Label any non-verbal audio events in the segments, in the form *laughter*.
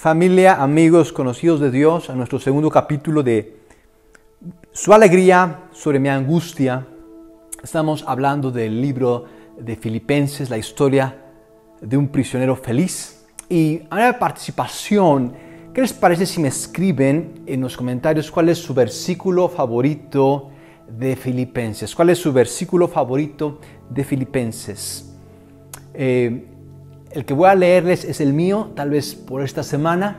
familia, amigos, conocidos de Dios, a nuestro segundo capítulo de Su alegría sobre mi angustia. Estamos hablando del libro de Filipenses, la historia de un prisionero feliz. Y a de participación, ¿qué les parece si me escriben en los comentarios cuál es su versículo favorito de Filipenses? ¿Cuál es su versículo favorito de Filipenses? Eh, el que voy a leerles es el mío, tal vez por esta semana.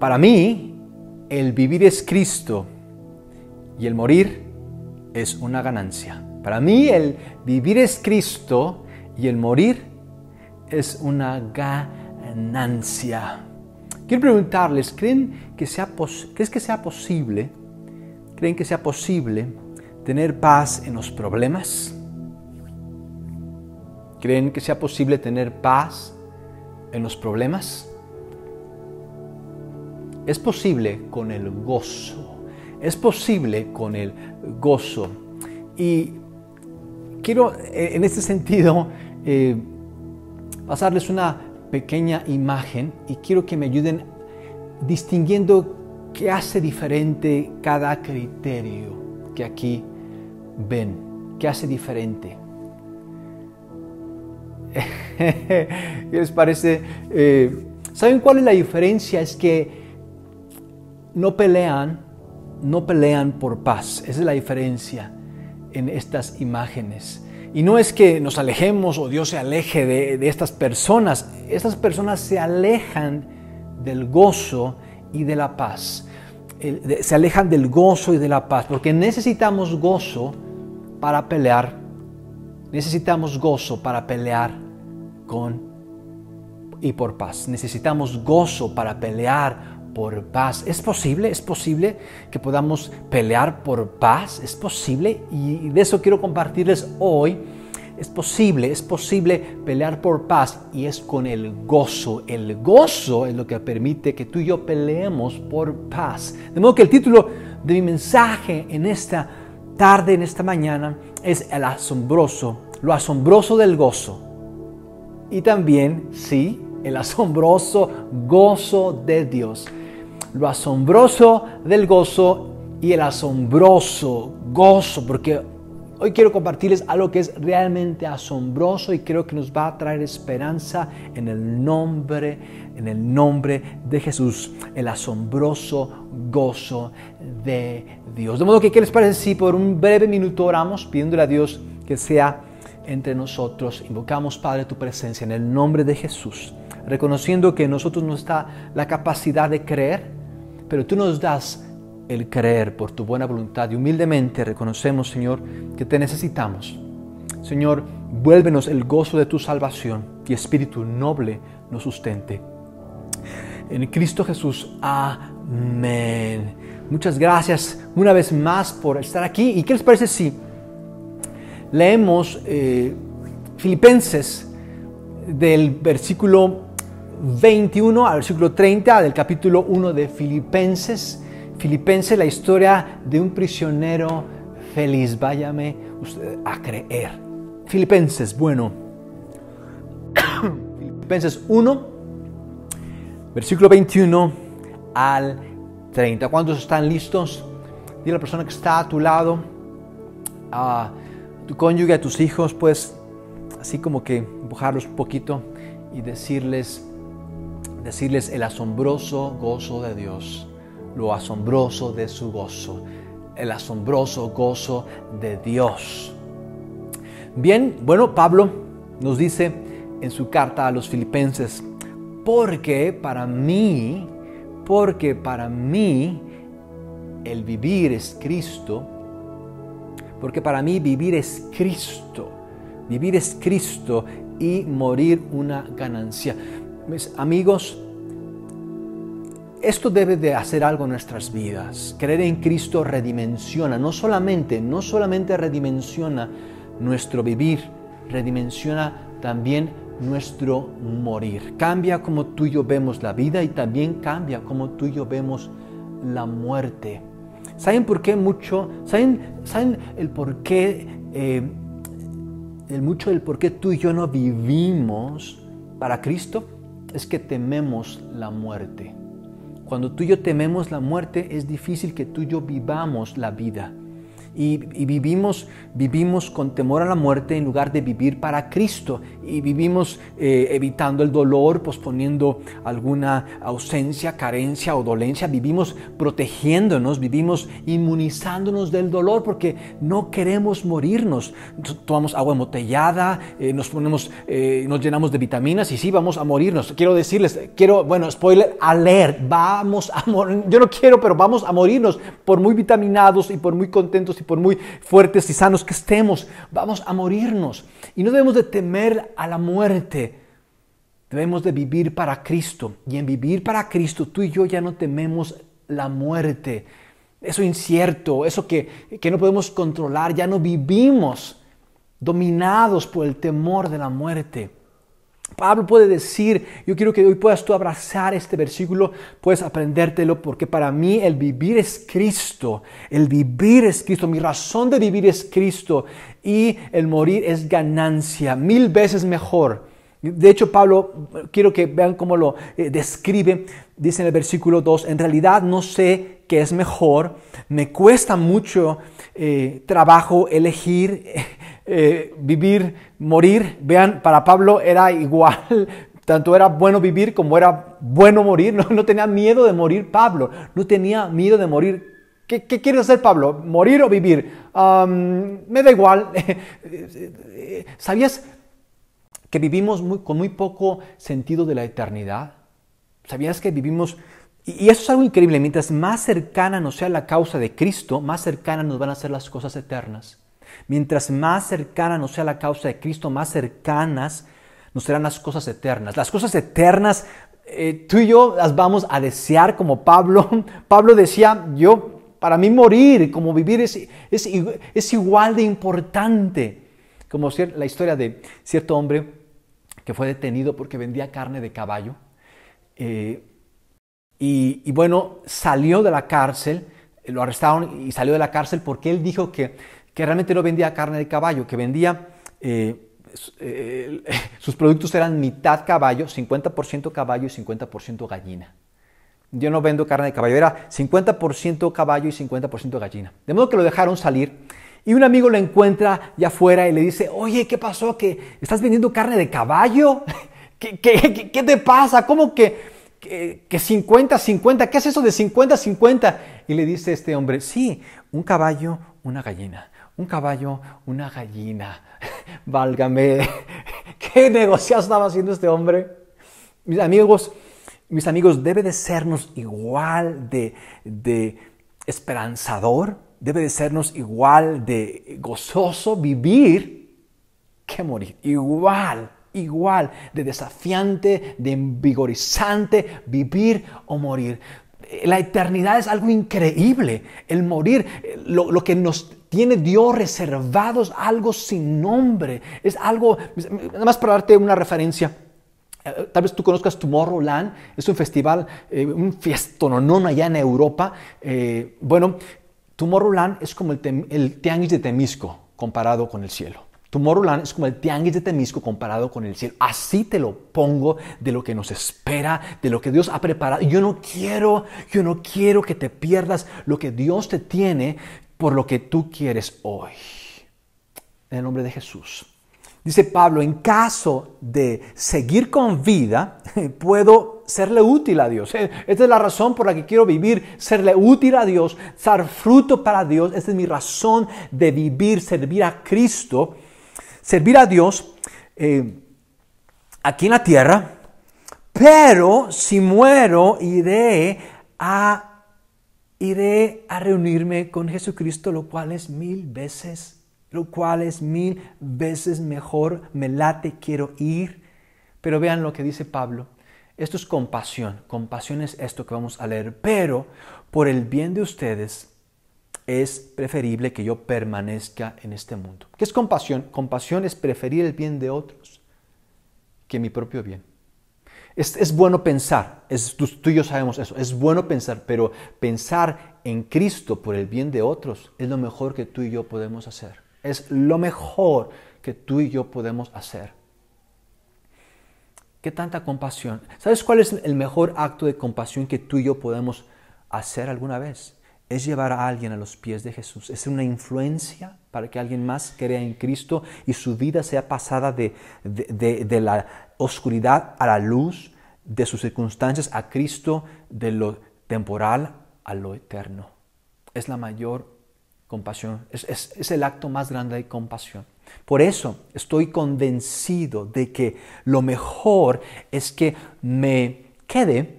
Para mí, el vivir es Cristo y el morir es una ganancia. Para mí, el vivir es Cristo y el morir es una ganancia. Quiero preguntarles, ¿creen que sea, ¿crees que sea posible? ¿Creen que sea posible tener paz en los problemas? ¿Creen que sea posible tener paz en los problemas? Es posible con el gozo. Es posible con el gozo. Y quiero eh, en este sentido eh, pasarles una pequeña imagen y quiero que me ayuden distinguiendo qué hace diferente cada criterio que aquí ven. ¿Qué hace diferente? *laughs* ¿Qué les parece? Eh, ¿Saben cuál es la diferencia? Es que no pelean, no pelean por paz. Esa es la diferencia en estas imágenes. Y no es que nos alejemos o Dios se aleje de, estas personas. Estas personas se alejan del gozo y de la paz. Se alejan del gozo y de la paz. Porque necesitamos gozo para pelear. Necesitamos gozo para pelear con y por paz. Necesitamos gozo para pelear por paz. ¿Es posible? ¿Es posible que podamos pelear por paz? ¿Es posible? Y de eso quiero compartirles hoy. Es posible, es posible pelear por paz y es con el gozo. El gozo es lo que permite que tú y yo peleemos por paz. De modo que el título de mi mensaje en esta tarde, en esta mañana, es el asombroso, lo asombroso del gozo y también, sí, el asombroso gozo de Dios. Lo asombroso del gozo y el asombroso gozo, porque hoy quiero compartirles algo que es realmente asombroso y creo que nos va a traer esperanza en el nombre, en el nombre de Jesús, el asombroso gozo de Dios. De modo que, ¿qué les parece si por un breve minuto oramos pidiéndole a Dios que sea entre nosotros. Invocamos, Padre, tu presencia en el nombre de Jesús, reconociendo que nosotros no está la capacidad de creer, pero tú nos das el creer por tu buena voluntad y humildemente reconocemos, Señor, que te necesitamos. Señor, vuélvenos el gozo de tu salvación y espíritu noble nos sustente. En Cristo Jesús, amén. Muchas gracias una vez más por estar aquí. ¿Y qué les parece si leemos eh, Filipenses del versículo 21 al versículo 30 del capítulo 1 de Filipenses. Filipenses, la historia de un prisionero feliz. Váyame usted a creer. Filipenses, bueno. *coughs* Filipenses 1, versículo 21 al 30. ¿Cuántos están listos? Dile a la persona que está a tu lado. Tu cónyuge, a tus hijos, pues así como que empujarlos un poquito y decirles, decirles el asombroso gozo de Dios, lo asombroso de su gozo, el asombroso gozo de Dios. Bien, bueno, Pablo nos dice en su carta a los filipenses, porque para mí, porque para mí el vivir es Cristo, porque para mí vivir es Cristo, vivir es Cristo y morir una ganancia. Mis amigos, esto debe de hacer algo en nuestras vidas. Creer en Cristo redimensiona, no solamente, no solamente redimensiona nuestro vivir, redimensiona también nuestro morir. Cambia como tú y yo vemos la vida y también cambia como tú y yo vemos la muerte. ¿Saben por qué mucho? ¿Saben, ¿saben el por qué? Eh, el mucho del por qué tú y yo no vivimos para Cristo? es que tememos la muerte. Cuando tú y yo tememos la muerte, es difícil que tú y yo vivamos la vida y, vivimos, vivimos con temor a la muerte en lugar de vivir para Cristo y vivimos eh, evitando el dolor, posponiendo alguna ausencia, carencia o dolencia, vivimos protegiéndonos, vivimos inmunizándonos del dolor porque no queremos morirnos. Tomamos agua embotellada, eh, nos ponemos, eh, nos llenamos de vitaminas y sí, vamos a morirnos. Quiero decirles, quiero, bueno, spoiler alert, vamos a morir, yo no quiero, pero vamos a morirnos por muy vitaminados y por muy contentos y por muy fuertes y sanos que estemos, vamos a morirnos. Y no debemos de temer a la muerte. Debemos de vivir para Cristo. Y en vivir para Cristo, tú y yo ya no tememos la muerte. Eso incierto, eso que, que no podemos controlar, ya no vivimos dominados por el temor de la muerte. Pablo puede decir, yo quiero que hoy puedas tú abrazar este versículo, puedes aprendértelo, porque para mí el vivir es Cristo, el vivir es Cristo, mi razón de vivir es Cristo y el morir es ganancia, mil veces mejor. De hecho, Pablo, quiero que vean cómo lo eh, describe, dice en el versículo 2, en realidad no sé qué es mejor, me cuesta mucho eh, trabajo elegir eh, vivir, morir. Vean, para Pablo era igual, *laughs* tanto era bueno vivir como era bueno morir. No, tenía miedo de morir Pablo, no tenía miedo de morir. ¿Qué, qué quieres hacer Pablo? ¿Morir o vivir? me da igual. *laughs* ¿Sabías que vivimos con muy poco sentido de la eternidad? ¿Sabías que vivimos... Y eso es algo increíble. Mientras más cercana nos sea la causa de Cristo, más cercana nos van a ser las cosas eternas. Mientras más cercana nos sea la causa de Cristo, más cercanas nos serán las cosas eternas. Las cosas eternas, eh, tú y yo las vamos a desear como Pablo. *laughs* Pablo decía, yo, para mí morir, como vivir, es, es, igual de importante. Como la historia de cierto hombre que fue detenido porque vendía carne de caballo. Eh, y, y, bueno, salió de la cárcel, lo arrestaron y salió de la cárcel porque él dijo que que realmente no vendía carne de caballo, que vendía, eh, eh, *laughs* sus productos eran mitad caballo, 50% caballo y 50% gallina. Yo no vendo carne de caballo, era 50% caballo y 50% gallina. De modo que lo dejaron salir y un amigo lo encuentra ya afuera y le dice, oye, ¿qué pasó? ¿Que estás vendiendo carne de caballo? *laughs* ¿Qué, te pasa? ¿Cómo que, que, que 50-50? ¿Qué es eso de 50-50? Y le dice este hombre, sí, un caballo, una gallina un caballo, una gallina. *laughs* Válgame, *laughs* ¿qué negocio estaba haciendo este hombre? Mis amigos, mis amigos, debe de sernos igual de, de esperanzador, debe de sernos igual de gozoso vivir que morir. Igual, igual de desafiante, de envigorizante vivir o morir. La eternidad es algo increíble. El morir, lo, lo que nos tiene Dios reservados algo sin nombre. Es algo, nada más para darte una referencia. Eh, tal vez tú conozcas Tomorrowland, es un festival, eh, un fiestononón allá en Europa. Eh, bueno, Tomorrowland es como el, el tianguis de Temisco comparado con el cielo. Tomorrowland es como el tianguis de Temisco comparado con el cielo. Así te lo pongo de lo que nos espera, de lo que Dios ha preparado. Yo no quiero, yo no quiero que te pierdas lo que Dios te tiene por lo que tú quieres hoy. En el nombre de Jesús. Dice Pablo, en caso de seguir con vida, *laughs* puedo serle útil a Dios. Eh, esta es la razón por la que quiero vivir, serle útil a Dios, dar fruto para Dios. Esta es mi razón de vivir, servir a Cristo, servir a Dios eh, aquí en la tierra. Pero si muero, iré a iré a reunirme con Jesucristo, lo cual es mil veces, lo cual es mil veces mejor, me late, quiero ir. Pero vean lo que dice Pablo. Esto es compasión. Compasión es esto que vamos a leer. Pero por el bien de ustedes es preferible que yo permanezca en este mundo. ¿Qué es compasión? Compasión es preferir el bien de otros que mi propio bien. Es, bueno pensar, es, tú, y yo sabemos eso, es bueno pensar, pero pensar en Cristo por el bien de otros es lo mejor que tú y yo podemos hacer. Es lo mejor que tú y yo podemos hacer. ¿Qué tanta compasión? ¿Sabes cuál es el mejor acto de compasión que tú y yo podemos hacer alguna vez? Es llevar a alguien a los pies de Jesús. Es una influencia para que alguien más crea en Cristo y su vida sea pasada de, la oscuridad a la luz, de sus circunstancias a Cristo, de lo temporal a lo eterno. Es la mayor compasión, es, el acto más grande de compasión. Por eso estoy convencido de que lo mejor es que me quede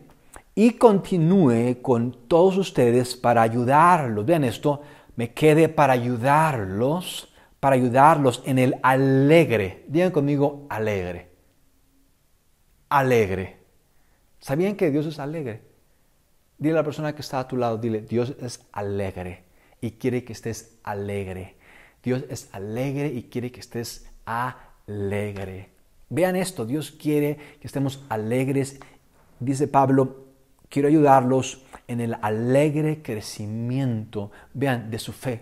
y continúe con todos ustedes para ayudarlos. Vean esto, me quede para ayudarlos, para ayudarlos en el alegre. Digan conmigo alegre. Alegre. ¿Sabían que Dios es alegre? Dile a la persona que está a tu lado, dile, Dios es alegre y quiere que estés alegre. Dios es alegre y quiere que estés alegre. Vean esto, Dios quiere que estemos alegres. Dice Pablo, quiero ayudarlos en el alegre crecimiento, vean, de su fe.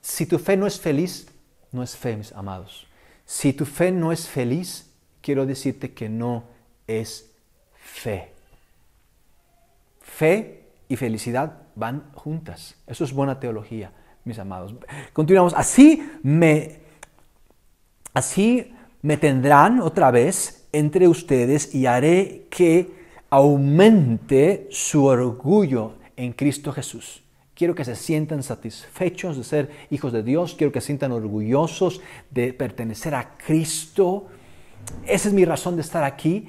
Si tu fe no es feliz, no es fe, mis amados. Si tu fe no es feliz, quiero decirte que no es fe. Fe y felicidad van juntas. Eso es buena teología, mis amados. Continuamos. Así me, así me tendrán otra vez entre ustedes y haré que aumente su orgullo en Cristo Jesús. Quiero que se sientan satisfechos de ser hijos de Dios. Quiero que se sientan orgullosos de pertenecer a Cristo. Esa es mi razón de estar aquí.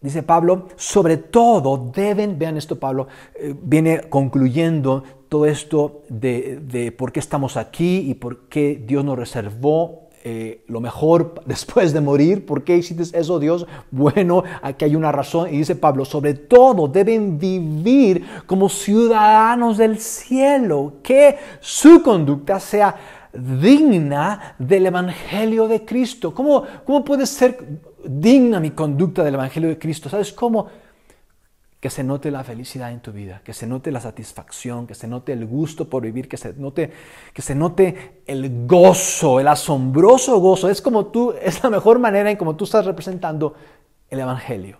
Dice Pablo, sobre todo deben, vean esto Pablo, eh, viene concluyendo todo esto de, por qué estamos aquí y por qué Dios nos reservó eh, lo mejor *laughs* después de morir. ¿Por qué hiciste eso, Dios? Bueno, aquí hay una razón. Y dice Pablo, sobre todo deben vivir como ciudadanos del cielo, que su conducta sea digna del Evangelio de Cristo. ¿Cómo, cómo puede ser digna mi conducta del Evangelio de Cristo. ¿Sabes cómo? Que se note la felicidad en tu vida, que se note la satisfacción, que se note el gusto por vivir, que se note, que se note el gozo, el asombroso gozo. Es como tú, *laughs* es la mejor manera en como tú estás representando el Evangelio.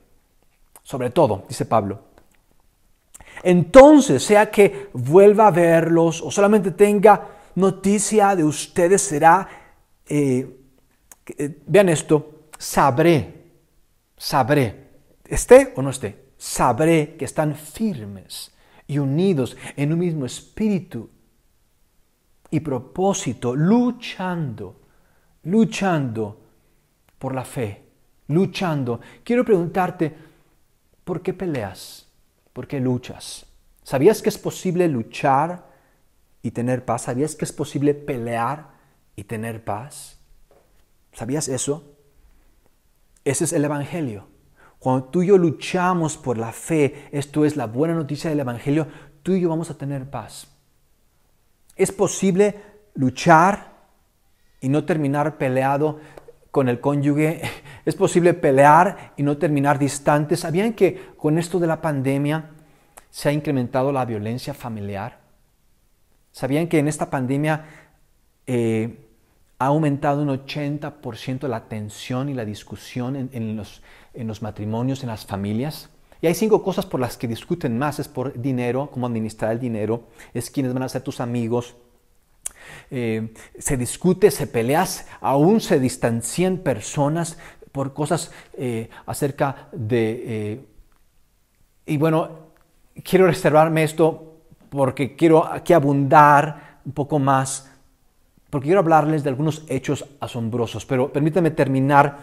Sobre todo, dice Pablo. Entonces, sea que vuelva a verlos o solamente tenga noticia de ustedes, será, eh, eh, vean esto, sabré, sabré, esté o no esté, sabré que están firmes y unidos en un mismo espíritu y propósito, luchando, luchando por la fe, luchando. Quiero preguntarte, ¿por qué peleas? ¿Por qué luchas? ¿Sabías que es posible luchar y tener paz? ¿Sabías que es posible pelear y tener paz? ¿Sabías eso? Ese es el Evangelio. Cuando tú y yo luchamos por la fe, esto es la buena noticia del Evangelio, tú y yo vamos a tener paz. Es posible luchar y no terminar peleado con el cónyuge. *laughs* Es posible pelear y no terminar distantes. ¿Sabían que con esto de la pandemia se ha incrementado la violencia familiar? ¿Sabían que en esta pandemia eh, ha aumentado un 80% la tensión y la discusión en, los, en, los, matrimonios, en las familias. Y hay cinco cosas por las que discuten más. Es por dinero, cómo administrar el dinero, es quiénes van a ser tus amigos. Eh, se discute, se pelea, aún se distancian personas por cosas eh, acerca de... Eh, y bueno, quiero reservarme esto porque quiero aquí abundar un poco más porque quiero hablarles de algunos hechos asombrosos, pero permítanme terminar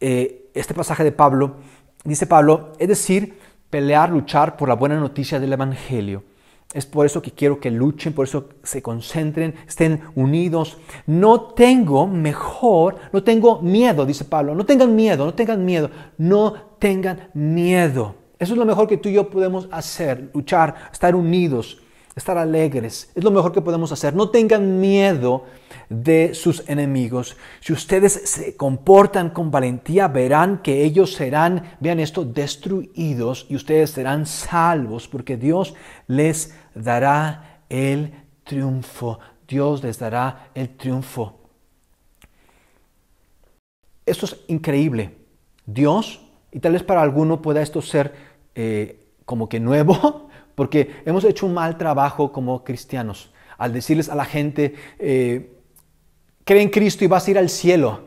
eh, este pasaje de Pablo. Dice Pablo, es decir, pelear, luchar por la buena noticia del Evangelio. Es por eso que quiero que luchen, por eso se concentren, estén unidos. No tengo mejor, no tengo miedo, dice Pablo. No tengan miedo, no tengan miedo, no tengan miedo. Eso es lo mejor que tú y yo podemos hacer, luchar, estar unidos estar alegres. Es lo mejor que podemos hacer. No tengan miedo de sus enemigos. Si ustedes se comportan con valentía, verán que ellos serán, vean esto, destruidos y ustedes serán salvos porque Dios les dará el triunfo. Dios les dará el triunfo. Esto es increíble. Dios, y tal vez para alguno pueda esto ser eh, como que nuevo, *laughs* porque hemos hecho un mal trabajo como cristianos al decirles a la gente, eh, cree en Cristo y vas a ir al cielo.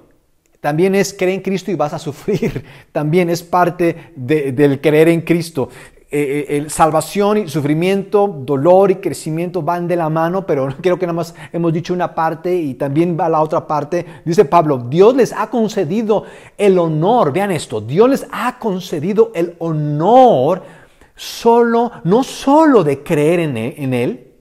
También es cree en Cristo y vas a sufrir. *laughs* También es parte del creer en Cristo. Eh, eh, salvación y sufrimiento, dolor y crecimiento van de la mano, pero *laughs* creo que nada más hemos dicho una parte y también va la otra parte. Dice Pablo, Dios les ha concedido el honor, vean esto, Dios les ha concedido el honor solo, no solo de creer en en él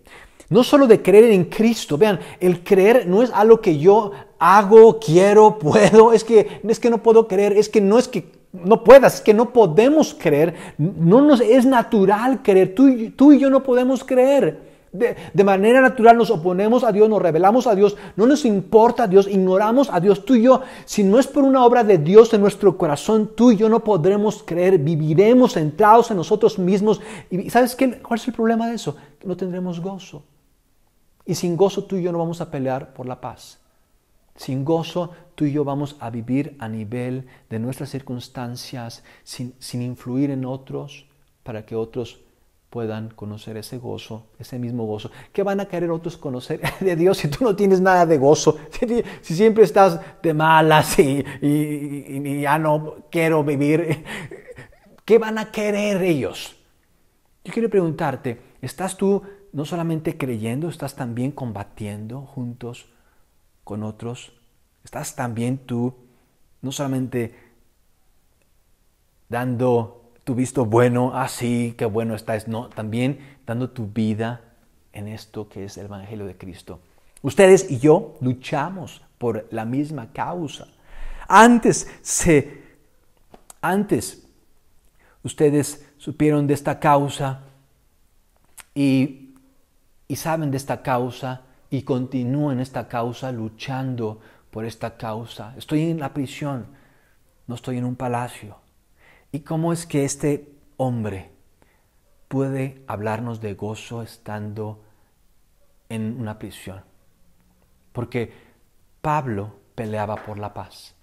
no solo de creer en Cristo, vean, el creer no es algo que yo hago, quiero, puedo, es que, es que no puedo creer, es que no es que no puedas, es que no podemos creer, no nos es natural creer, tú, tú y yo no podemos creer. De, de, manera natural nos oponemos a Dios, nos rebelamos a Dios, no nos importa a Dios, ignoramos a Dios, tú y yo. Si no es por una obra de Dios en nuestro corazón, tú y yo no podremos creer, viviremos centrados en nosotros mismos. ¿Y sabes qué? cuál es el problema de eso? No tendremos gozo. Y sin gozo tú y yo no vamos a pelear por la paz. Sin gozo tú y yo vamos a vivir a nivel de nuestras circunstancias, sin, influir en otros, para que otros puedan conocer ese gozo, ese mismo gozo. ¿Qué van a querer otros conocer *laughs* de Dios si tú no tienes nada de gozo? *laughs* Si, siempre estás de malas y, y, ya no quiero vivir, *laughs* ¿qué van a querer ellos? Yo quiero preguntarte, ¿estás tú no solamente creyendo, estás también combatiendo juntos con otros. Estás también tú, no solamente dando tu visto bueno, así, ah, qué bueno estás, no, también dando tu vida en esto que es el Evangelio de Cristo. Ustedes y yo luchamos por la misma causa. Antes se, antes ustedes supieron de esta causa y y saben de esta causa y continúan esta causa luchando por esta causa. Estoy en la prisión, no estoy en un palacio. ¿Y cómo es que este hombre puede hablarnos de gozo estando en una prisión? Porque Pablo peleaba por la paz.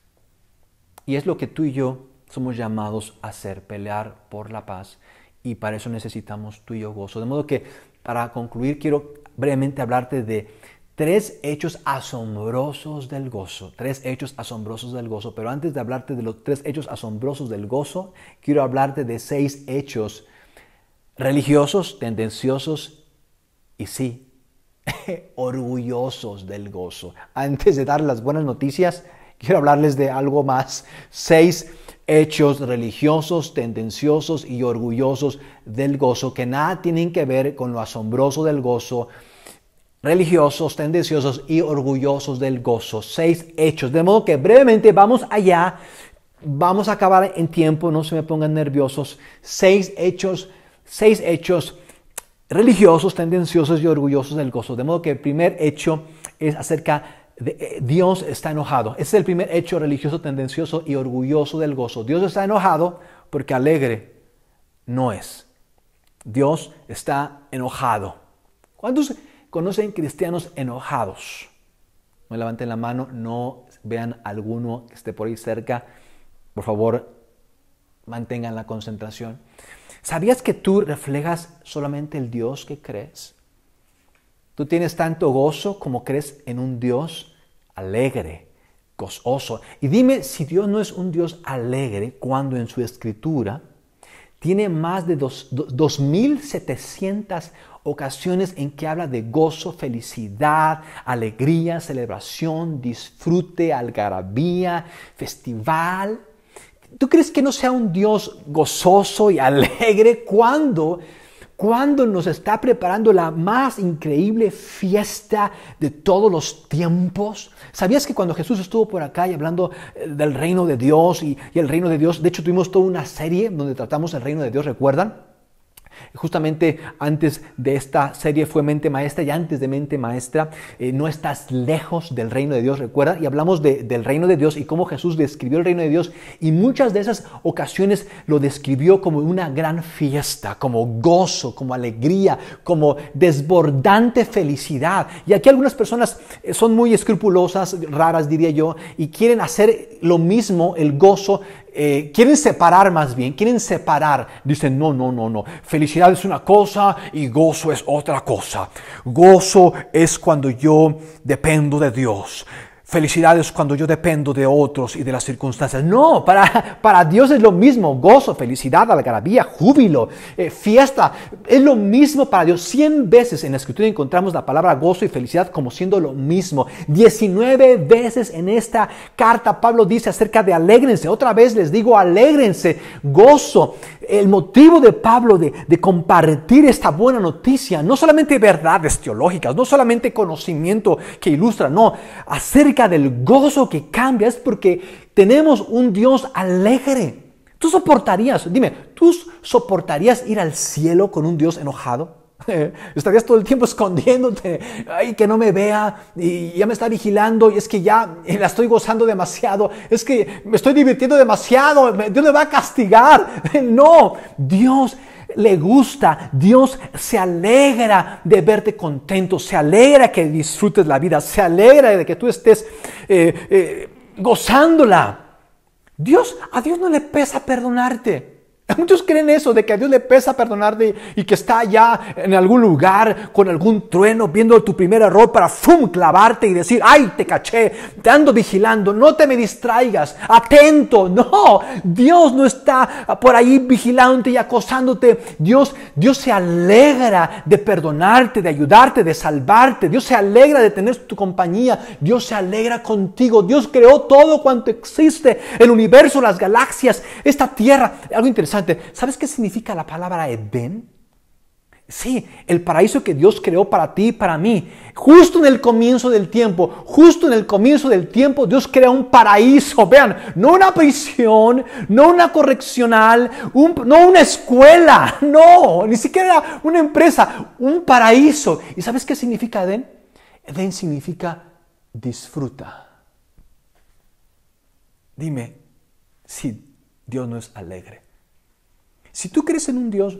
Y es lo que tú y yo somos llamados a hacer, pelear por la paz. Y para eso necesitamos tú y yo gozo. De modo que para concluir, quiero brevemente hablarte de tres hechos asombrosos del gozo. Tres hechos asombrosos del gozo. Pero antes de hablarte de los tres hechos asombrosos del gozo, quiero hablarte de seis hechos religiosos, tendenciosos y sí, *laughs* orgullosos del gozo. Antes de dar las buenas noticias, quiero hablarles de algo más. Seis hechos religiosos, tendenciosos y orgullosos del gozo que nada tienen que ver con lo asombroso del gozo, religiosos, tendenciosos y orgullosos del gozo. Seis hechos. De modo que brevemente vamos allá, vamos a acabar en tiempo, no se me pongan nerviosos. Seis hechos, seis hechos religiosos, tendenciosos y orgullosos del gozo. De modo que el primer hecho es acerca Dios está enojado. Ese es el primer hecho religioso, tendencioso y orgulloso del gozo. Dios está enojado porque alegre no es. Dios está enojado. ¿Cuántos conocen cristianos enojados? No levanten la mano, no vean alguno que esté por ahí cerca. Por favor, mantengan la concentración. ¿Sabías que tú reflejas solamente el Dios que crees? Tú tienes tanto gozo como crees en un Dios alegre, gozoso. Y dime si Dios no es un Dios alegre cuando en su escritura tiene más de 2.700 ocasiones en que habla de gozo, felicidad, alegría, celebración, disfrute, algarabía, festival. ¿Tú crees que no sea un Dios gozoso y alegre cuando cuando nos está preparando la más increíble fiesta de todos los tiempos. ¿Sabías que cuando Jesús estuvo por acá y hablando eh, del reino de Dios y, y el reino de Dios, de hecho tuvimos toda una serie donde tratamos el reino de Dios, ¿recuerdan? Justamente antes de esta serie fue Mente Maestra y antes de Mente Maestra eh, no estás lejos del reino de Dios, recuerda, y hablamos del reino de Dios y cómo Jesús describió el reino de Dios y muchas de esas ocasiones lo describió como una gran fiesta, como gozo, como alegría, como desbordante felicidad. Y aquí algunas personas eh, son muy escrupulosas, raras diría yo, y quieren hacer lo mismo, el gozo, eh, quieren separar más bien, quieren separar. Dicen, no, no, no, no. Felicidad es una cosa y gozo es otra cosa. Gozo es cuando yo dependo de Dios. Felicidad es cuando yo dependo de otros y de las circunstancias. No, para, para Dios es lo mismo. Gozo, felicidad, algarabía, júbilo, eh, fiesta. Es lo mismo para Dios. Cien veces en la escritura encontramos la palabra gozo y felicidad como siendo lo mismo. Diecinueve veces en esta carta Pablo dice acerca de alégrense. Otra vez les digo alégrense, gozo. El motivo de Pablo de, de compartir esta buena noticia, no solamente verdades teológicas, no solamente conocimiento que ilustra, no, acerca del gozo que cambia es porque tenemos un Dios alegre. ¿Tú soportarías, dime, tú soportarías ir al cielo con un Dios enojado? *laughs* Estarías todo el tiempo escondiéndote, ay, que no me vea y ya me está vigilando y es que ya la estoy gozando demasiado, es que me estoy divirtiendo demasiado, Dios me va a castigar. *laughs* No, Dios le gusta, Dios se alegra de verte contento, se alegra que disfrutes la vida, se alegra de que tú estés eh, eh, gozándola. Dios, a Dios no le pesa perdonarte. Muchos creen eso, de que a Dios le pesa perdonarte y que está allá en algún lugar con algún trueno viendo tu primer error para ¡fum! clavarte y decir, ¡ay, te caché! Te ando vigilando, no te me distraigas, atento. No, Dios no está por ahí vigilándote y acosándote. Dios, Dios se alegra de perdonarte, de ayudarte, de salvarte. Dios se alegra de tener tu compañía. Dios se alegra contigo. Dios creó todo cuanto existe, el universo, las galaxias, esta tierra. Algo interesante ¿Sabes qué significa la palabra Edén? Sí, el paraíso que Dios creó para ti y para mí. Justo en el comienzo del tiempo, justo en el comienzo del tiempo, Dios crea un paraíso. Vean, no una prisión, no una correccional, no una escuela, *laughs* no, ni siquiera una empresa, un paraíso. ¿Y sabes qué significa Edén? Edén significa disfruta. Dime si Dios no es alegre. Si tú crees en un Dios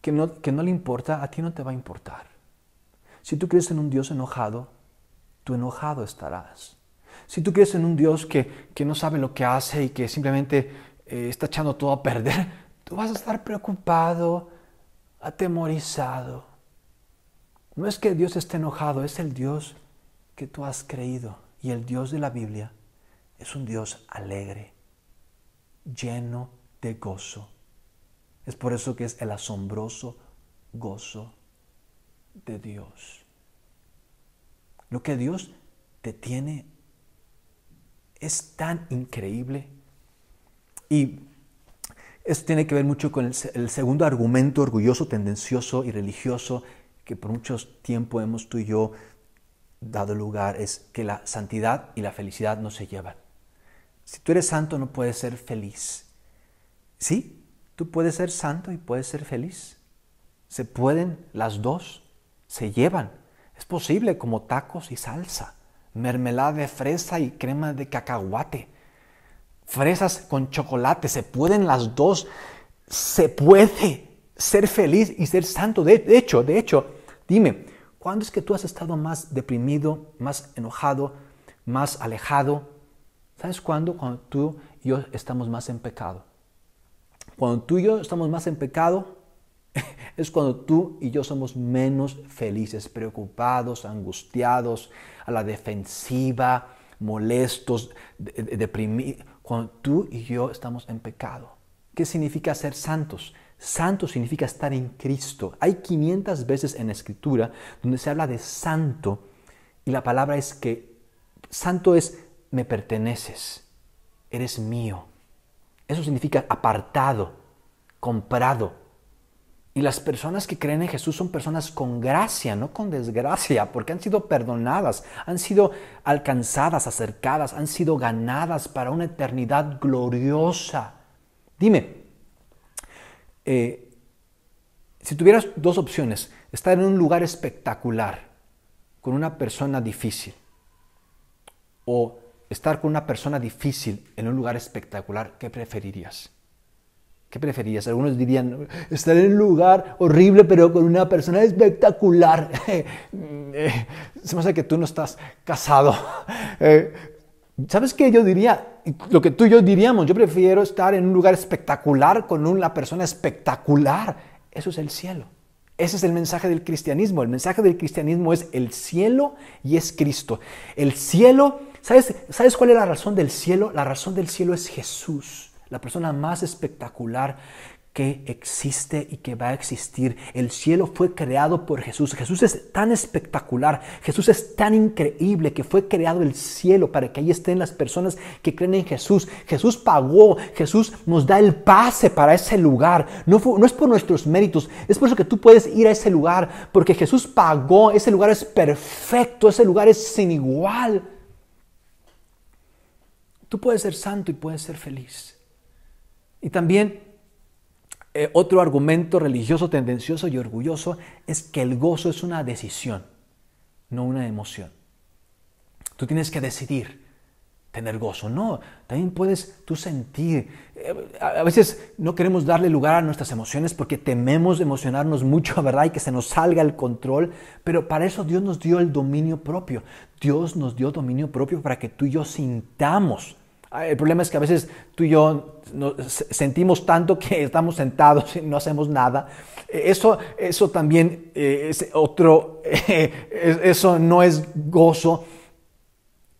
que no, que no le importa, a ti no te va a importar. Si tú crees en un Dios enojado, tú enojado estarás. Si tú crees en un Dios que, no sabe lo que hace y que simplemente eh, está echando todo a perder, *laughs* tú vas a estar preocupado, atemorizado. No es que Dios esté enojado, es el Dios que tú has creído. Y el Dios de la Biblia es un Dios alegre, lleno de gozo. Es por eso que es el asombroso gozo de Dios. Lo que Dios te tiene es tan increíble. Y esto tiene que ver mucho con el, segundo argumento orgulloso, tendencioso y religioso que por mucho tiempo hemos tú y yo dado lugar, es que la santidad y la felicidad no se llevan. Si tú eres santo no puedes ser feliz. ¿Sí? Tú puedes ser santo y puedes ser feliz. Se pueden las dos, se llevan. Es posible como tacos y salsa, mermelada de fresa y crema de cacahuate, fresas con chocolate, se pueden las dos. Se puede ser feliz y ser santo. De, hecho, de hecho, dime, ¿cuándo es que tú has estado más deprimido, más enojado, más alejado? ¿Sabes cuándo? Cuando tú y yo estamos más en pecado. Cuando tú y yo estamos más en pecado, *laughs* es cuando tú y yo somos menos felices, preocupados, angustiados, a la defensiva, molestos, deprimidos. Cuando tú y yo estamos en pecado. ¿Qué significa ser santos? Santo significa estar en Cristo. Hay 500 veces en la Escritura donde se habla de santo y la palabra es que santo es me perteneces, eres mío. Eso significa apartado, comprado. Y las personas que creen en Jesús son personas con gracia, no con desgracia, porque han sido perdonadas, han sido alcanzadas, acercadas, han sido ganadas para una eternidad gloriosa. Dime, eh, si tuvieras dos opciones, estar en un lugar espectacular con una persona difícil o estar con una persona difícil en un lugar espectacular, ¿qué preferirías? ¿Qué preferirías? Algunos dirían, estar en un lugar horrible pero con una persona espectacular. *laughs* Se me hace que tú no estás casado. *laughs* Eh, ¿Sabes qué? Yo diría, lo que tú y yo diríamos, yo prefiero estar en un lugar espectacular con una persona espectacular. Eso es el cielo. Ese es el mensaje del cristianismo. El mensaje del cristianismo es el cielo y es Cristo. El cielo, ¿sabes, ¿sabes cuál es la razón del cielo? La razón del cielo es Jesús, la persona más espectacular que existe y que va a existir. El cielo fue creado por Jesús. Jesús es tan espectacular, Jesús es tan increíble que fue creado el cielo para que ahí estén las personas que creen en Jesús. Jesús pagó, Jesús nos da el pase para ese lugar. No, no es por nuestros méritos, es por eso que tú puedes ir a ese lugar, porque Jesús pagó, ese lugar es perfecto, ese lugar es sin igual. Tú puedes ser santo y puedes ser feliz. Y también eh, otro argumento religioso, tendencioso y orgulloso es que el gozo es una decisión, no una emoción. Tú tienes que decidir tener gozo. No, también puedes tú sentir. Eh, a veces no queremos darle lugar a nuestras emociones porque tememos emocionarnos mucho, *laughs* ¿verdad? Y que se nos salga el control. Pero para eso Dios nos dio el dominio propio. Dios nos dio dominio propio para que tú y yo sintamos el problema es que a veces tú y yo sentimos tanto que *laughs* estamos sentados y no hacemos nada. Eso, eso también eh, es otro, *laughs* eso no es gozo.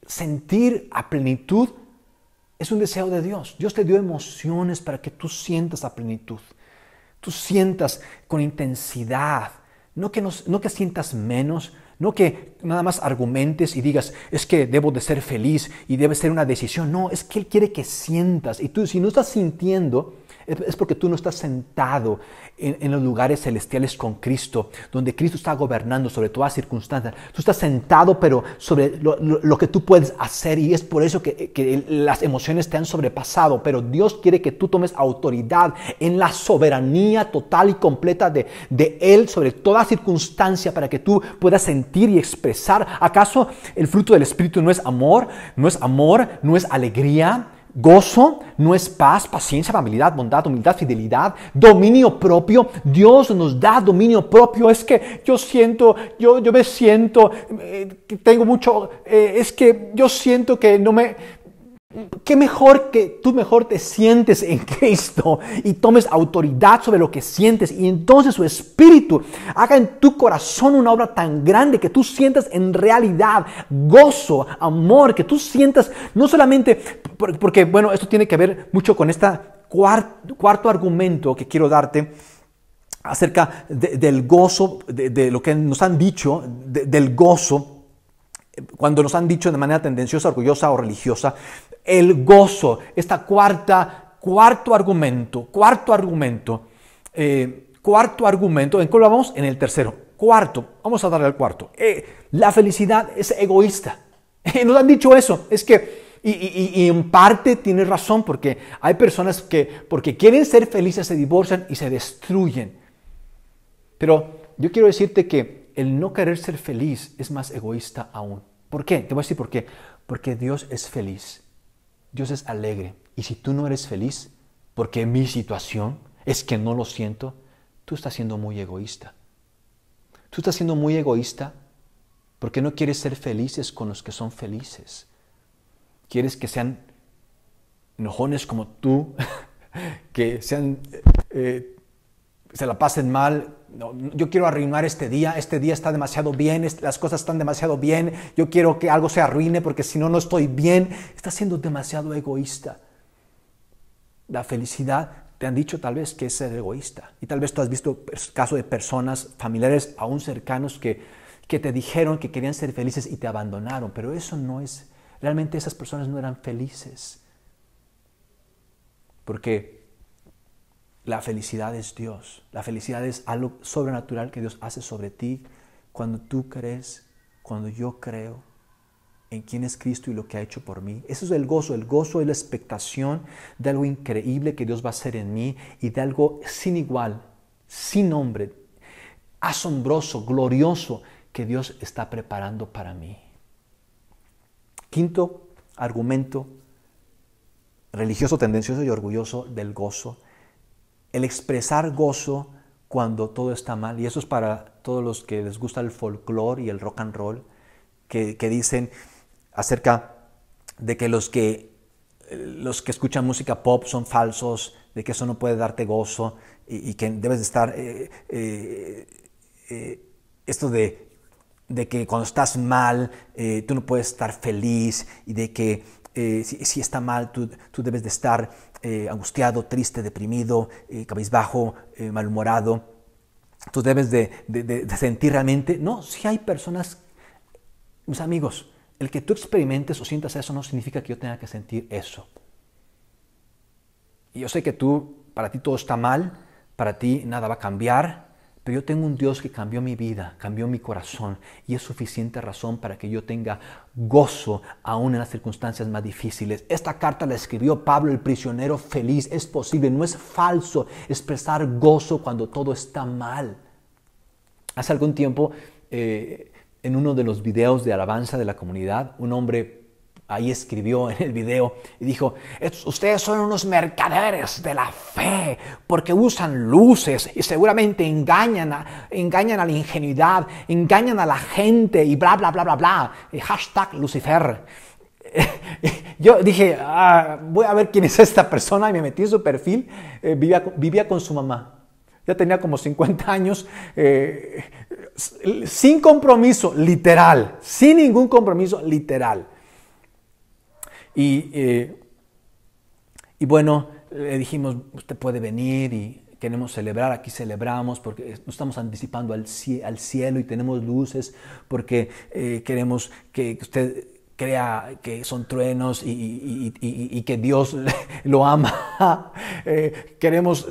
Sentir a plenitud es un deseo de Dios. Dios te dio emociones para que tú sientas a plenitud. Tú sientas con intensidad. No que, no que sientas menos, no que nada más argumentes y digas, es que debo de ser feliz y debe ser una decisión. No, es que Él quiere que sientas. Y tú, si no estás sintiendo, es porque tú no estás sentado en, los lugares celestiales con Cristo, donde Cristo está gobernando sobre todas circunstancias. Tú estás sentado, pero sobre lo, que tú puedes hacer y es por eso que, las emociones te han sobrepasado. Pero Dios quiere que tú tomes autoridad en la soberanía total y completa de, de Él sobre toda circunstancia para que tú puedas sentir y expresar. ¿Acaso el fruto del Espíritu no es amor? ¿No es amor? ¿No es alegría? Gozo no es paz, paciencia, amabilidad, bondad, humildad, fidelidad, dominio propio. Dios nos da dominio propio. Es que yo siento, yo, yo me siento, eh, tengo mucho, eh, es que yo siento que no me, Qué mejor que tú mejor te sientes en *laughs* Cristo y tomes autoridad sobre lo que sientes y entonces su espíritu haga en tu corazón una obra tan grande que tú sientas en realidad gozo, amor, que tú sientas no solamente, porque bueno, esto tiene que ver mucho con este cuarto, argumento que quiero darte acerca del gozo, de, lo que nos han dicho, del gozo cuando nos han dicho de manera tendenciosa, orgullosa o religiosa, el gozo, esta cuarta, cuarto argumento, cuarto argumento, eh, cuarto argumento, ¿en cuál vamos? En el tercero. Cuarto, vamos a darle al cuarto. Eh, la felicidad es egoísta. *laughs* nos han dicho eso, es que, y, en parte tienes razón, porque hay personas que, porque quieren ser felices, se divorcian y se destruyen. Pero yo quiero decirte que el no querer ser feliz es más egoísta aún. ¿Por qué? Te voy a decir por qué. Porque Dios es feliz. Dios es alegre. Y si tú no eres feliz, porque mi situación es que no lo siento, tú estás siendo muy egoísta. Tú estás siendo muy egoísta porque no quieres ser felices con los que son felices. Quieres que sean enojones como tú, *laughs* que sean, eh, se la pasen mal. Yo quiero arruinar este día, este día está demasiado bien, las cosas están demasiado bien, yo quiero que algo se arruine porque si no, no estoy bien. Estás siendo demasiado egoísta. La felicidad, te han dicho tal vez que es ser egoísta. Y tal vez tú has visto casos de personas, familiares aún cercanos que, que te dijeron que querían ser felices y te abandonaron. Pero eso no es, realmente esas personas no eran felices. Porque la felicidad es Dios. La felicidad es algo sobrenatural que Dios hace sobre ti cuando tú crees, cuando yo creo en quién es Cristo y lo que ha hecho por mí. Eso es el gozo. El gozo es la expectación de algo increíble que Dios va a hacer en mí y de algo sin igual, sin nombre, asombroso, glorioso que Dios está preparando para mí. Quinto argumento religioso, tendencioso y orgulloso del gozo el expresar gozo cuando todo está mal. Y eso es para todos los que les gusta el folclore y el rock and roll, que, dicen acerca de que los que los que escuchan música pop son falsos, de que eso no puede darte gozo y, que debes de estar, eh, eh, eh, esto de, de, que cuando estás mal tú no puedes estar feliz y de que si, está mal tú, debes de estar angustiado, triste, deprimido, cabizbajo, malhumorado. Tú debes de, de, sentir realmente, no, si hay personas, mis amigos, el que tú experimentes o sientas eso no significa que yo tenga que sentir eso. Y yo sé que tú, para ti todo está mal, para ti nada va a cambiar, pero yo tengo un Dios que cambió mi vida, cambió mi corazón y es suficiente razón para que yo tenga gozo aún en las circunstancias más difíciles. Esta carta la escribió Pablo, el prisionero feliz. Es posible, no es falso expresar gozo cuando todo está mal. Hace algún tiempo eh, en uno de los videos de alabanza de la comunidad, un hombre ahí escribió en el video y dijo, ustedes son unos mercaderes de la fe porque usan luces y seguramente engañan a, engañan a la ingenuidad, engañan a la gente y bla, bla, bla, bla, bla. hashtag Lucifer. *laughs* Yo dije, ah, voy a ver quién es esta persona y me metí en su perfil. Eh, vivía, vivía con su mamá. Ya tenía como 50 años. Eh, sin compromiso, literal, sin ningún compromiso, literal. Y, eh, y bueno, le dijimos, usted puede venir y queremos celebrar, aquí celebramos porque nos estamos anticipando al, cielo y tenemos luces, porque eh, queremos que usted crea que son truenos y, que Dios *laughs* lo ama. *laughs* Eh, queremos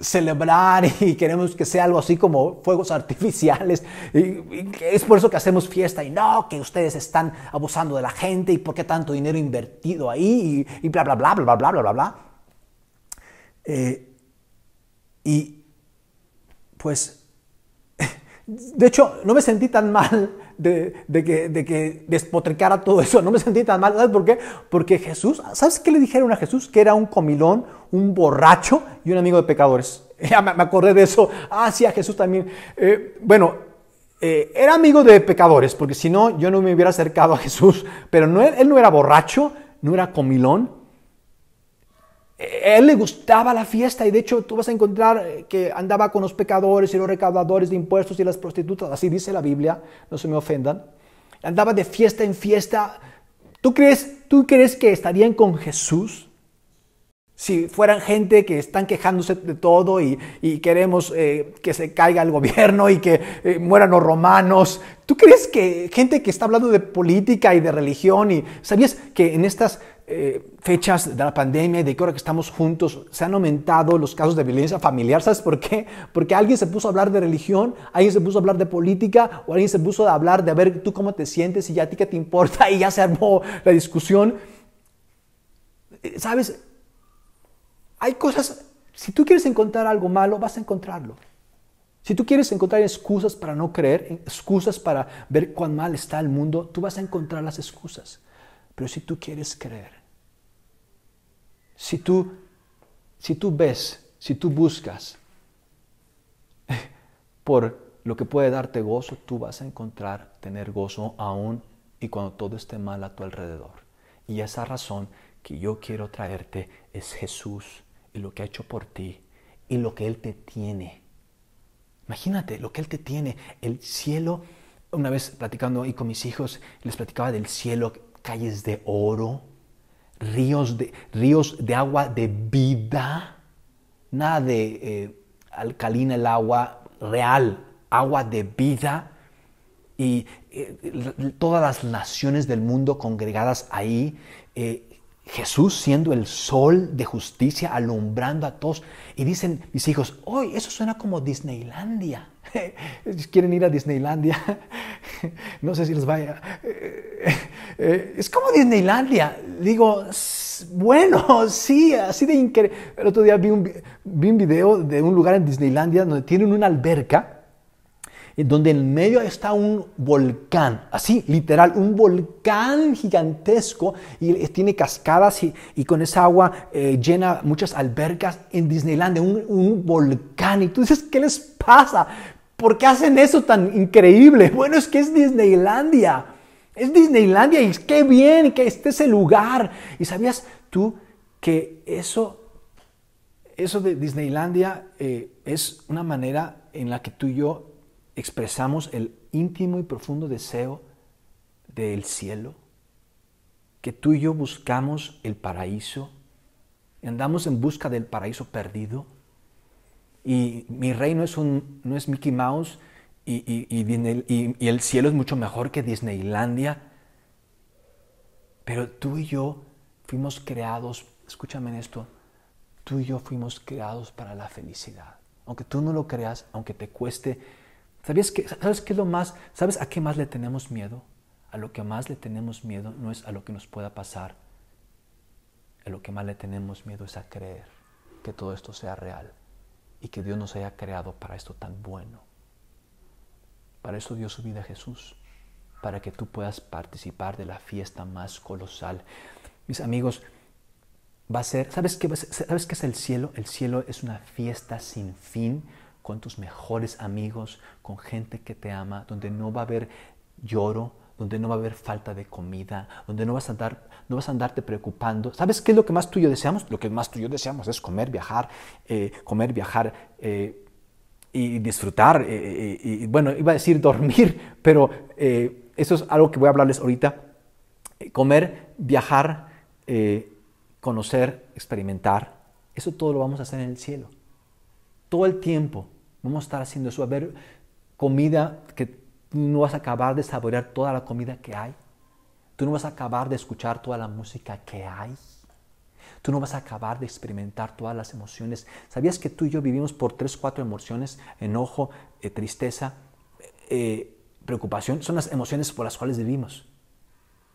celebrar y queremos que sea algo así como fuegos artificiales. Y, es por eso que hacemos fiesta y no, que ustedes están abusando de la gente y por qué tanto dinero invertido ahí y, y bla, bla, bla, bla, bla, bla, bla, bla. Eh, y pues, *laughs* de hecho, no me sentí tan mal de, que, de que despotricara todo eso. *laughs* No me sentí tan mal. ¿Sabes por qué? Porque Jesús, ¿sabes qué le dijeron a Jesús? Que era un comilón, un borracho y un amigo de pecadores. *laughs* Ya me, acordé de eso. Ah, sí, a Jesús también. Eh, bueno, eh, era amigo de pecadores, porque si no, yo no me hubiera acercado a Jesús. Pero no, él no era borracho, no era comilón, él le gustaba la fiesta y de hecho tú vas a encontrar eh, que andaba con los pecadores y los recaudadores de impuestos y las prostitutas, así dice la Biblia, no se me ofendan. Andaba de fiesta en fiesta. ¿Tú crees, tú crees que estarían con Jesús? Si fueran gente que están quejándose de todo y, queremos eh, que se caiga el gobierno y que eh, mueran los romanos, ¿tú crees que gente que está hablando de política y de religión y sabías que en estas eh, fechas de la pandemia y de que ahora que estamos juntos se han aumentado los casos de violencia familiar. ¿Sabes por qué? Porque alguien se puso a hablar de religión, alguien se puso a hablar de política o alguien se puso a hablar de a ver tú cómo te sientes y ya a ti qué te importa *laughs* y ya se armó la discusión. Eh, ¿Sabes? Hay cosas, si tú quieres encontrar algo malo, vas a encontrarlo. Si tú quieres encontrar excusas para no creer, excusas para ver cuán mal está el mundo, tú vas a encontrar las excusas. Pero si tú quieres creer, si tú, si tú ves, si tú buscas *laughs* por lo que puede darte gozo, tú vas a encontrar tener gozo aún y cuando todo esté mal a tu alrededor. Y esa razón que yo quiero traerte es Jesús y lo que ha hecho por ti y lo que Él te tiene. Imagínate lo que Él te tiene. El cielo, una vez platicando ahí con mis hijos, les platicaba del cielo calles de oro, ríos de, ríos de agua de vida, nada de eh, alcalina el agua, real, agua de vida. Y eh, todas las naciones del mundo congregadas ahí, eh, Jesús siendo el sol de justicia, alumbrando a todos. Y dicen mis hijos, hoy eso suena como Disneylandia. *laughs* quieren ir a Disneylandia, *laughs* no sé si les vaya. *laughs* Eh, es como Disneylandia. Digo, bueno, *laughs* sí, así de increíble. El otro día vi un, vi un video de un lugar en Disneylandia donde tienen una alberca donde en medio está un volcán, así, literal, un volcán gigantesco y tiene cascadas y, con esa agua eh, llena muchas albercas en Disneylandia, un, un, volcán. Y tú dices, ¿qué les pasa? ¿Por qué hacen eso tan increíble? *laughs* Bueno, es que es Disneylandia. Es Disneylandia y qué bien que esté ese lugar. Y sabías, tú que eso, eso de Disneylandia eh, es una manera en la que tú y yo expresamos el íntimo y profundo deseo del cielo? Que tú y yo buscamos el paraíso, andamos en busca del paraíso perdido. Y mi reino es un, no es Mickey Mouse y, el cielo es mucho mejor que Disneylandia. Pero tú y yo fuimos creados, escúchame en esto, tú y yo fuimos creados para la felicidad. Aunque tú no lo creas, aunque te cueste. ¿Sabes qué, ¿Sabes qué es lo más? ¿Sabes a qué más le tenemos miedo? A lo que más le tenemos miedo no es a lo que nos pueda pasar. A lo que más le tenemos miedo es a creer que todo esto sea real y que Dios nos haya creado para esto tan bueno. Para eso dio su vida a Jesús para que tú puedas participar de la fiesta más colosal. Mis amigos, va a ser, ¿sabes qué, ¿sabes qué es el cielo? El cielo es una fiesta sin fin con tus mejores amigos, con gente que te ama, donde no va a haber lloro, donde no va a haber falta de comida, donde no vas a andar, no vas a andarte preocupando. ¿Sabes qué es lo que más tú y yo deseamos? Lo que más tú y yo deseamos es comer, viajar, eh, comer, viajar eh, y disfrutar. Eh, y, bueno, iba a decir *laughs* dormir, pero eso es algo que voy a hablarles ahorita. Comer, viajar, eh, conocer, experimentar, eso todo lo vamos a hacer en el cielo. Todo el tiempo vamos a estar haciendo eso. A ver, comida que no vas a acabar de saborear toda la comida que hay. Tú no vas a acabar de escuchar toda la música que hay. Tú no vas a acabar de experimentar todas las emociones. ¿Sabías que tú y yo vivimos por tres, cuatro emociones? Enojo, eh, tristeza, eh, preocupación son las emociones por las cuales vivimos.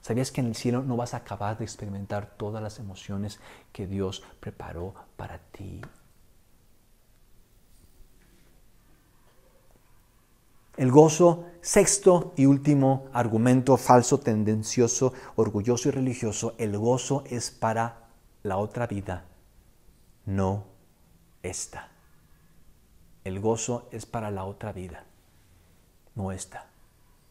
¿Sabías que en el cielo no vas a acabar de experimentar todas las emociones que Dios preparó para ti? El gozo, sexto y último argumento falso, tendencioso, orgulloso y religioso, el gozo es para la otra vida, no esta. El gozo es para la otra vida, no esta.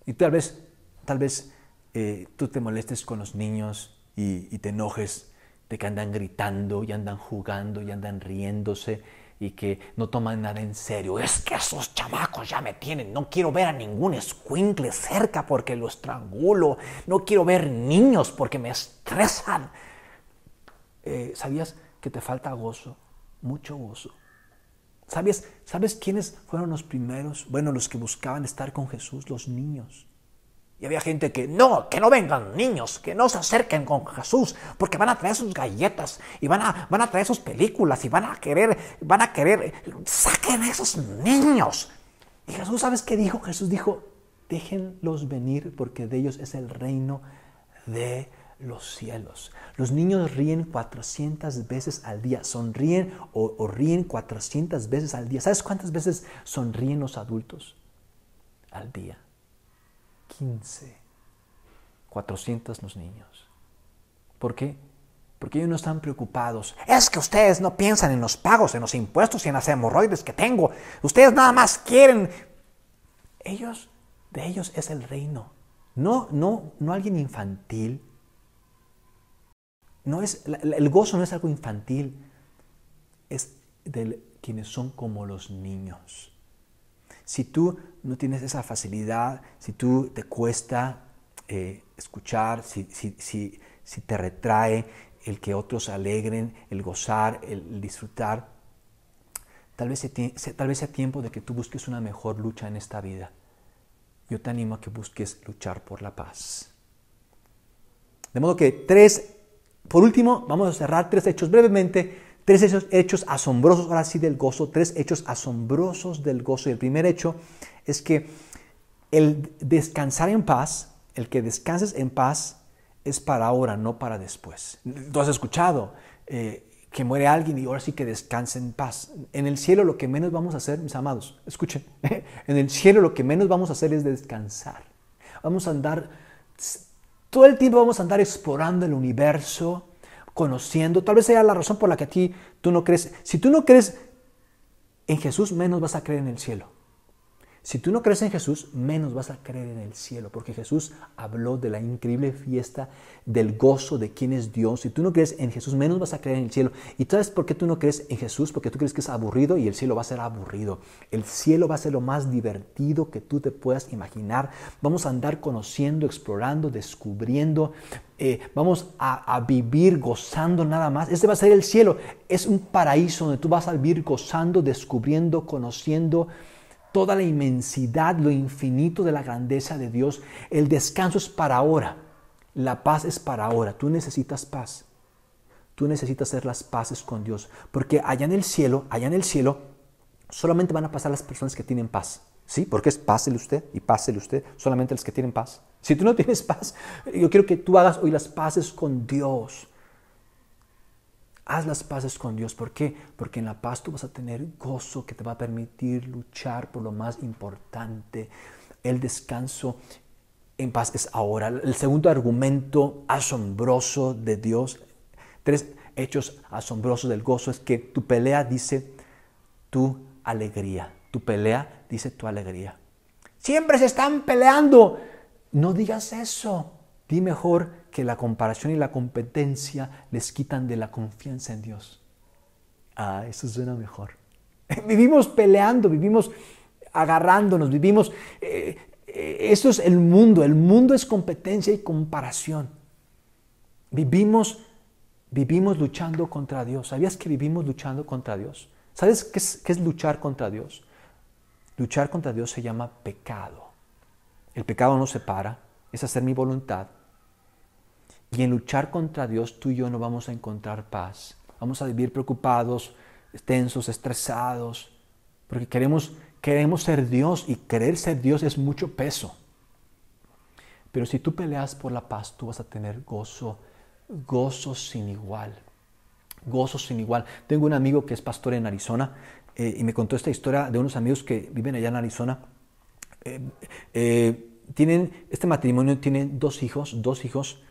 Y tal vez, tal vez eh, tú te molestes con los niños y, te enojes de que andan gritando y andan jugando y andan riéndose y que no toman nada en serio. Es que esos chamacos ya me tienen. No quiero ver a ningún escuincle cerca porque lo estrangulo. No quiero ver niños porque me estresan. Eh, ¿Sabías que te falta gozo? Mucho gozo. ¿Sabes, ¿Sabes quiénes fueron los primeros? Bueno, los que buscaban estar con Jesús, los niños. Y había gente que no, que no vengan niños, que no se acerquen con Jesús, porque van a traer sus galletas y van a, van a traer sus películas y van a querer, van a querer, saquen a esos niños. Y Jesús, ¿sabes qué dijo? Jesús dijo, déjenlos venir porque de ellos es el reino de los cielos. Los niños ríen 400 veces al día, sonríen o, ríen 400 veces al día. ¿Sabes cuántas veces sonríen los adultos al día? 15. 400 los niños. ¿Por qué? Porque ellos no están preocupados. Es que ustedes no piensan en los pagos, en los impuestos y en las hemorroides que tengo. Ustedes nada más quieren. Ellos, de ellos es el reino. No, no, no alguien infantil, no es, el gozo no es algo infantil, es de quienes son como los niños. Si tú no tienes esa facilidad, si tú te cuesta eh, escuchar, si, si, te retrae el que otros alegren, el gozar, el, disfrutar, tal vez, tal vez sea tiempo de que tú busques una mejor lucha en esta vida. Yo te animo a que busques luchar por la paz. De modo que tres por último, vamos a cerrar tres hechos brevemente, tres hechos, hechos asombrosos, ahora sí del gozo, tres hechos asombrosos del gozo. Y el primer hecho es que el descansar en paz, el que descanses en paz, es para ahora, no para después. Tú has escuchado eh, que muere alguien y ahora sí que descanse en paz. En el cielo lo que menos vamos a hacer, mis amados, escuchen, *laughs* en el cielo lo que menos vamos a hacer es descansar. Vamos a andar todo el tiempo vamos a andar explorando el universo, conociendo. Tal vez sea la razón por la que a ti tú no crees. Si tú no crees en Jesús, menos vas a creer en el cielo. Si tú no crees en Jesús, menos vas a creer en el cielo, porque Jesús habló de la increíble fiesta del gozo de quién es Dios. Si tú no crees en Jesús, menos vas a creer en el cielo. ¿Y sabes por qué tú no crees en Jesús? Porque tú crees que es aburrido y el cielo va a ser aburrido. El cielo va a ser lo más divertido que tú te puedas imaginar. Vamos a andar conociendo, explorando, descubriendo. Eh, vamos a, a vivir gozando nada más. Ese va a ser el cielo. Es un paraíso donde tú vas a vivir gozando, descubriendo, conociendo toda la inmensidad, lo infinito de la grandeza de Dios. El descanso es para ahora. La paz es para ahora. Tú necesitas paz. Tú necesitas hacer las paces con Dios. Porque allá en el cielo, allá en el cielo, solamente van a pasar las personas que tienen paz. ¿Sí? Porque es pásele usted y pásele usted, solamente los que tienen paz. Si tú no tienes paz, yo quiero que tú hagas hoy las paces con Dios. Haz las paces con Dios. ¿Por qué? Porque en la paz tú vas a tener gozo que te va a permitir luchar por lo más importante. El descanso en paz es ahora. El segundo argumento asombroso de Dios, tres hechos asombrosos del gozo, es que tu pelea dice tu alegría. Tu pelea dice tu alegría. Siempre se están peleando. No digas eso. Di mejor que la comparación y la competencia les quitan de la confianza en Dios. Ah, eso suena mejor. *laughs* Vivimos peleando, vivimos agarrándonos, vivimos... Eh, eh, es el mundo, el mundo es competencia y comparación. Vivimos, vivimos luchando contra Dios. ¿Sabías que vivimos luchando contra Dios? ¿Sabes qué es, luchar contra Dios? Luchar contra Dios se llama pecado. El pecado no separa, es hacer mi voluntad y en luchar contra Dios, tú y yo no vamos a encontrar paz. Vamos a vivir preocupados, tensos, estresados, porque queremos, queremos ser Dios y querer ser Dios es mucho peso. Pero si tú peleas por la paz, tú vas a tener gozo, gozo sin igual. Gozo sin igual. Tengo un amigo que es pastor en Arizona eh, y me contó esta historia de unos amigos que viven allá en Arizona. Eh, eh, tienen, este matrimonio tiene dos hijos, dos hijos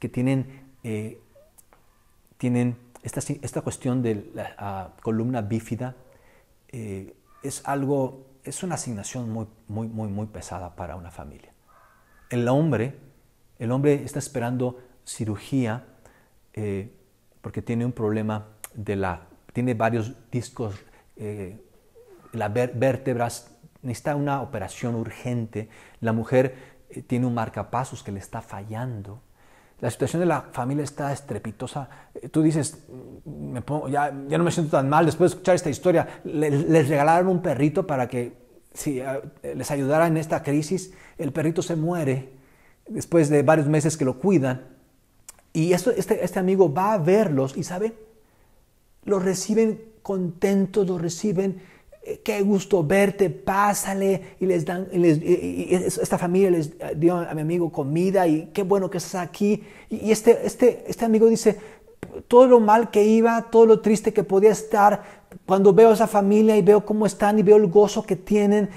que tienen, eh, tienen esta, esta, cuestión de la ah, columna bífida, eh, es algo, es una asignación muy, muy, muy, muy pesada para una familia. El hombre, el hombre está esperando cirugía eh, porque tiene un problema de la, tiene varios discos, las vértebras, necesita una operación urgente. La mujer tiene un marcapasos que le está fallando la situación de la familia está estrepitosa. Eh, tú dices, mm, me ya, ya, no me siento tan mal después de escuchar esta historia. les regalaron un perrito para que si, eh, les ayudara en esta crisis. El perrito se muere después de varios meses que lo cuidan. Y esto, este, este amigo va a verlos y sabe, los reciben contentos, los reciben qué gusto verte, pásale. Y les dan, esta familia les dio a mi amigo comida y qué bueno que estás aquí. Y este, este, este amigo dice, todo lo mal que iba, todo lo triste que podía estar, cuando veo a esa familia y veo cómo están y veo el gozo que tienen,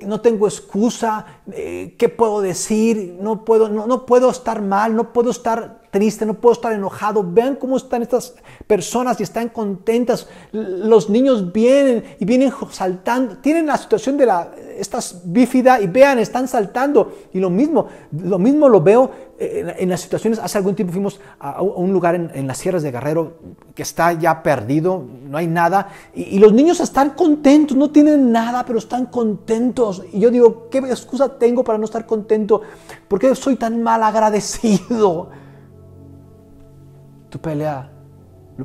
no tengo excusa, eh, ¿qué puedo decir? No puedo, no, no puedo estar mal, no puedo estar triste, no puedo estar enojado. Vean cómo están estas personas y están contentas. Los niños vienen y vienen saltando. Tienen la situación de la estas bífida y vean, están saltando. Y lo mismo, lo mismo lo veo eh, en, las situaciones. Hace algún tiempo fuimos a, un lugar en, las sierras de Guerrero que está ya perdido, no hay nada. Y, y los niños están contentos, no tienen nada, pero están contentos. Y yo digo, ¿qué excusa tengo para no estar contento? ¿Por qué soy tan mal agradecido? Tu pelea,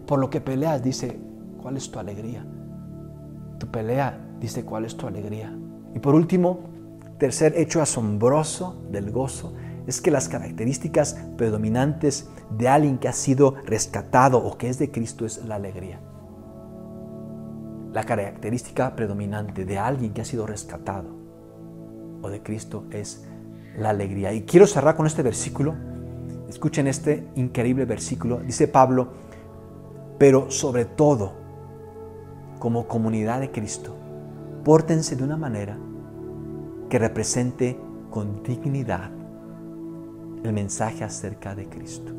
por lo que peleas, dice, ¿cuál es tu alegría? Tu pelea dice, ¿cuál es tu alegría? Y por último, tercer hecho asombroso del gozo es que las características predominantes de alguien que ha sido rescatado o que es de Cristo es la alegría. La característica predominante de alguien que ha sido rescatado o de Cristo es la alegría. Y quiero cerrar con este versículo Escuchen este increíble versículo. Dice Pablo, pero sobre todo, como comunidad de Cristo, pórtense de una manera que represente con dignidad el mensaje acerca de Cristo.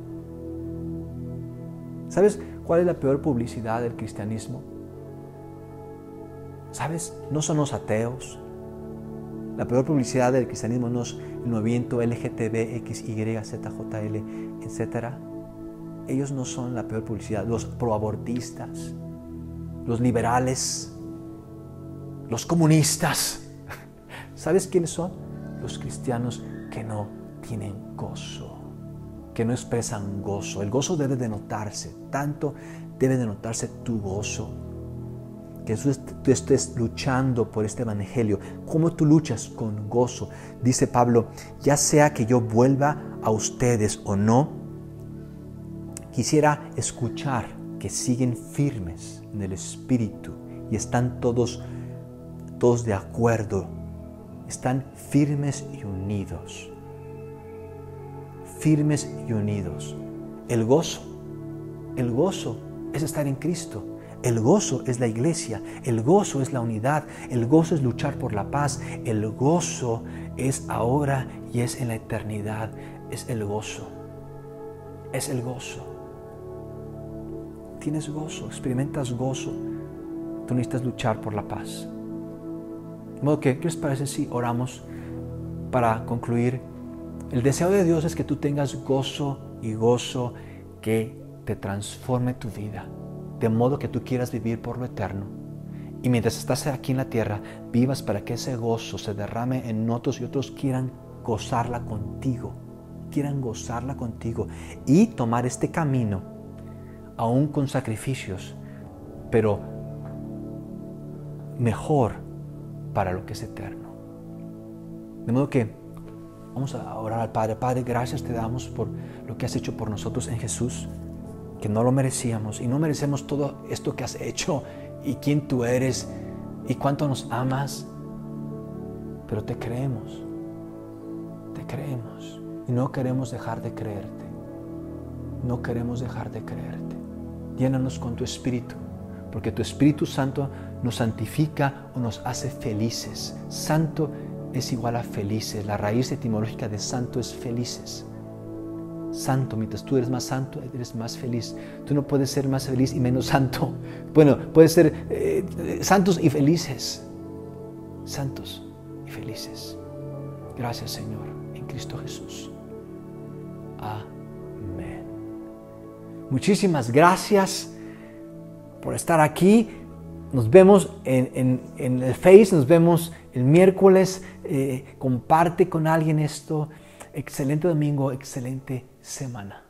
¿Sabes cuál es la peor publicidad del cristianismo? ¿Sabes? No son los ateos, La peor publicidad del cristianismo no es el movimiento LGTB, XY, ZJL, etc. Ellos no son la peor publicidad. Los proabortistas, los liberales, los comunistas. *laughs* ¿Sabes quiénes son? Los cristianos que no tienen gozo, que no expresan gozo. El gozo debe de notarse, tanto debe de notarse tu gozo que tú estés luchando por este evangelio. ¿Cómo tú luchas? Con gozo. Dice Pablo, ya sea que yo vuelva a ustedes o no, quisiera escuchar que siguen firmes en el Espíritu y están todos, todos de acuerdo, están firmes y unidos. Firmes y unidos. El gozo, el gozo es estar en Cristo. El gozo es la iglesia, el gozo es la unidad, el gozo es luchar por la paz, el gozo es ahora y es en la eternidad, es el gozo, es el gozo. Tienes gozo, experimentas gozo, tú necesitas luchar por la paz. De modo que, ¿qué les parece si oramos para concluir? El deseo de Dios es que tú tengas gozo y gozo que te transforme tu vida de modo que tú quieras vivir por lo eterno. Y mientras estás aquí en la tierra, vivas para que ese gozo se derrame en otros y otros quieran gozarla contigo, quieran gozarla contigo y tomar este camino, aún con sacrificios, pero mejor para lo que es eterno. De modo que vamos a orar al Padre. Padre, gracias te damos por lo que has hecho por nosotros en Jesús que no lo merecíamos y no merecemos todo esto que has hecho y quién tú eres y cuánto nos amas. Pero te creemos, te creemos y no queremos dejar de creerte. No queremos dejar de creerte. Llénanos con tu Espíritu, porque tu Espíritu Santo nos santifica o nos hace felices. Santo es igual a felices. La raíz etimológica de santo es felices santo. Mientras tú eres más santo, eres más feliz. Tú no puedes ser más feliz y menos santo. *laughs* Bueno, puedes ser eh, santos y felices. Santos y felices. Gracias Señor, en Cristo Jesús. Amén. Muchísimas gracias por estar aquí. Nos vemos en, el Face, nos vemos el miércoles. Eh, comparte con alguien esto. Excelente domingo, excelente semana.